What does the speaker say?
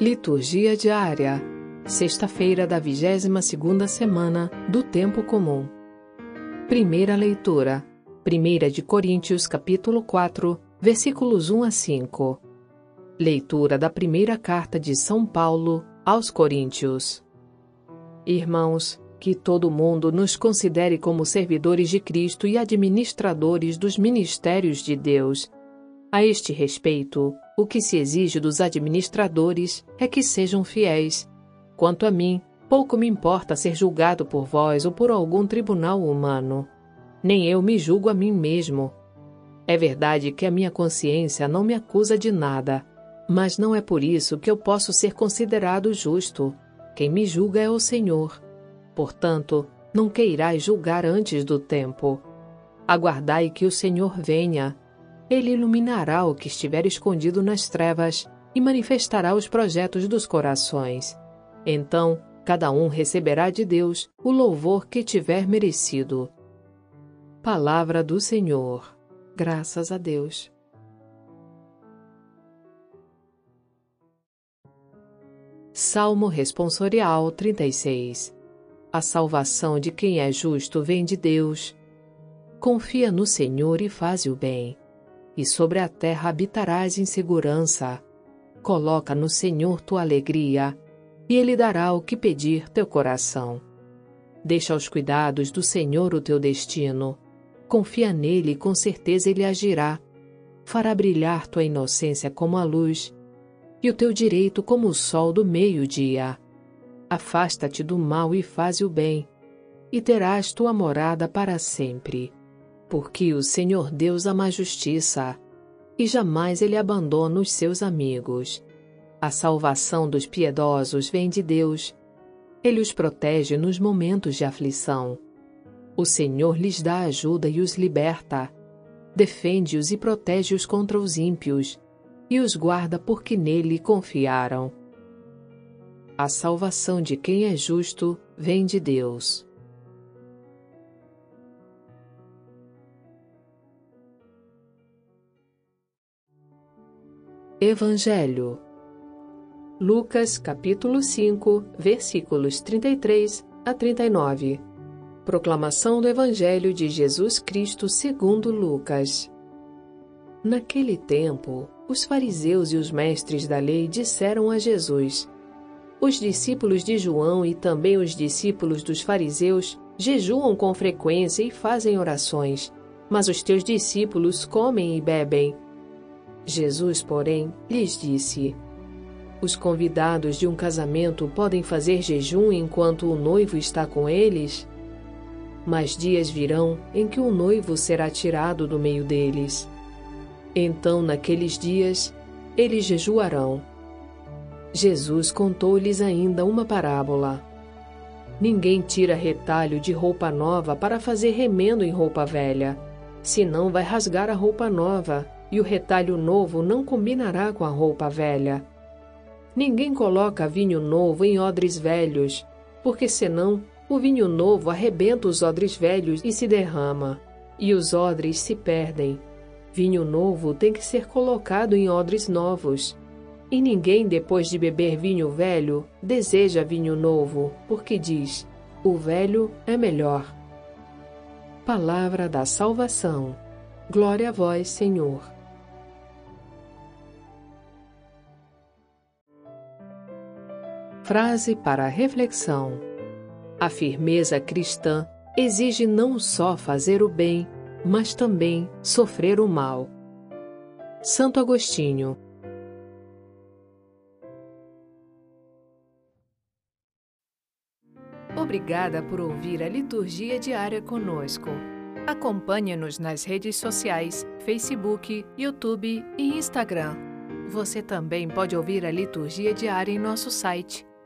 Liturgia diária. Sexta-feira da 22ª semana do tempo comum. Primeira leitura. Primeira de Coríntios, capítulo 4, versículos 1 a 5. Leitura da primeira carta de São Paulo aos Coríntios. Irmãos, que todo mundo nos considere como servidores de Cristo e administradores dos ministérios de Deus. A este respeito, o que se exige dos administradores é que sejam fiéis. Quanto a mim, pouco me importa ser julgado por vós ou por algum tribunal humano. Nem eu me julgo a mim mesmo. É verdade que a minha consciência não me acusa de nada, mas não é por isso que eu posso ser considerado justo. Quem me julga é o Senhor. Portanto, não queirais julgar antes do tempo. Aguardai que o Senhor venha ele iluminará o que estiver escondido nas trevas e manifestará os projetos dos corações. Então, cada um receberá de Deus o louvor que tiver merecido. Palavra do Senhor. Graças a Deus. Salmo Responsorial 36 A salvação de quem é justo vem de Deus. Confia no Senhor e faz o bem e sobre a terra habitarás em segurança. Coloca no Senhor tua alegria, e Ele dará o que pedir teu coração. Deixa aos cuidados do Senhor o teu destino. Confia nele e com certeza ele agirá. Fará brilhar tua inocência como a luz, e o teu direito como o sol do meio-dia. Afasta-te do mal e faze o bem, e terás tua morada para sempre porque o Senhor Deus ama a justiça, e jamais ele abandona os seus amigos. A salvação dos piedosos vem de Deus. Ele os protege nos momentos de aflição. O Senhor lhes dá ajuda e os liberta. Defende-os e protege-os contra os ímpios, e os guarda porque nele confiaram. A salvação de quem é justo vem de Deus. Evangelho. Lucas capítulo 5, versículos 33 a 39. Proclamação do Evangelho de Jesus Cristo segundo Lucas. Naquele tempo, os fariseus e os mestres da lei disseram a Jesus: Os discípulos de João e também os discípulos dos fariseus jejuam com frequência e fazem orações, mas os teus discípulos comem e bebem. Jesus, porém, lhes disse: Os convidados de um casamento podem fazer jejum enquanto o noivo está com eles? Mas dias virão em que o noivo será tirado do meio deles. Então, naqueles dias, eles jejuarão. Jesus contou-lhes ainda uma parábola. Ninguém tira retalho de roupa nova para fazer remendo em roupa velha, senão vai rasgar a roupa nova e o retalho novo não combinará com a roupa velha. Ninguém coloca vinho novo em odres velhos, porque senão o vinho novo arrebenta os odres velhos e se derrama, e os odres se perdem. Vinho novo tem que ser colocado em odres novos. E ninguém, depois de beber vinho velho, deseja vinho novo, porque diz: o velho é melhor. Palavra da Salvação. Glória a vós, Senhor. Frase para reflexão: A firmeza cristã exige não só fazer o bem, mas também sofrer o mal. Santo Agostinho. Obrigada por ouvir a liturgia diária conosco. Acompanhe-nos nas redes sociais, Facebook, YouTube e Instagram. Você também pode ouvir a liturgia diária em nosso site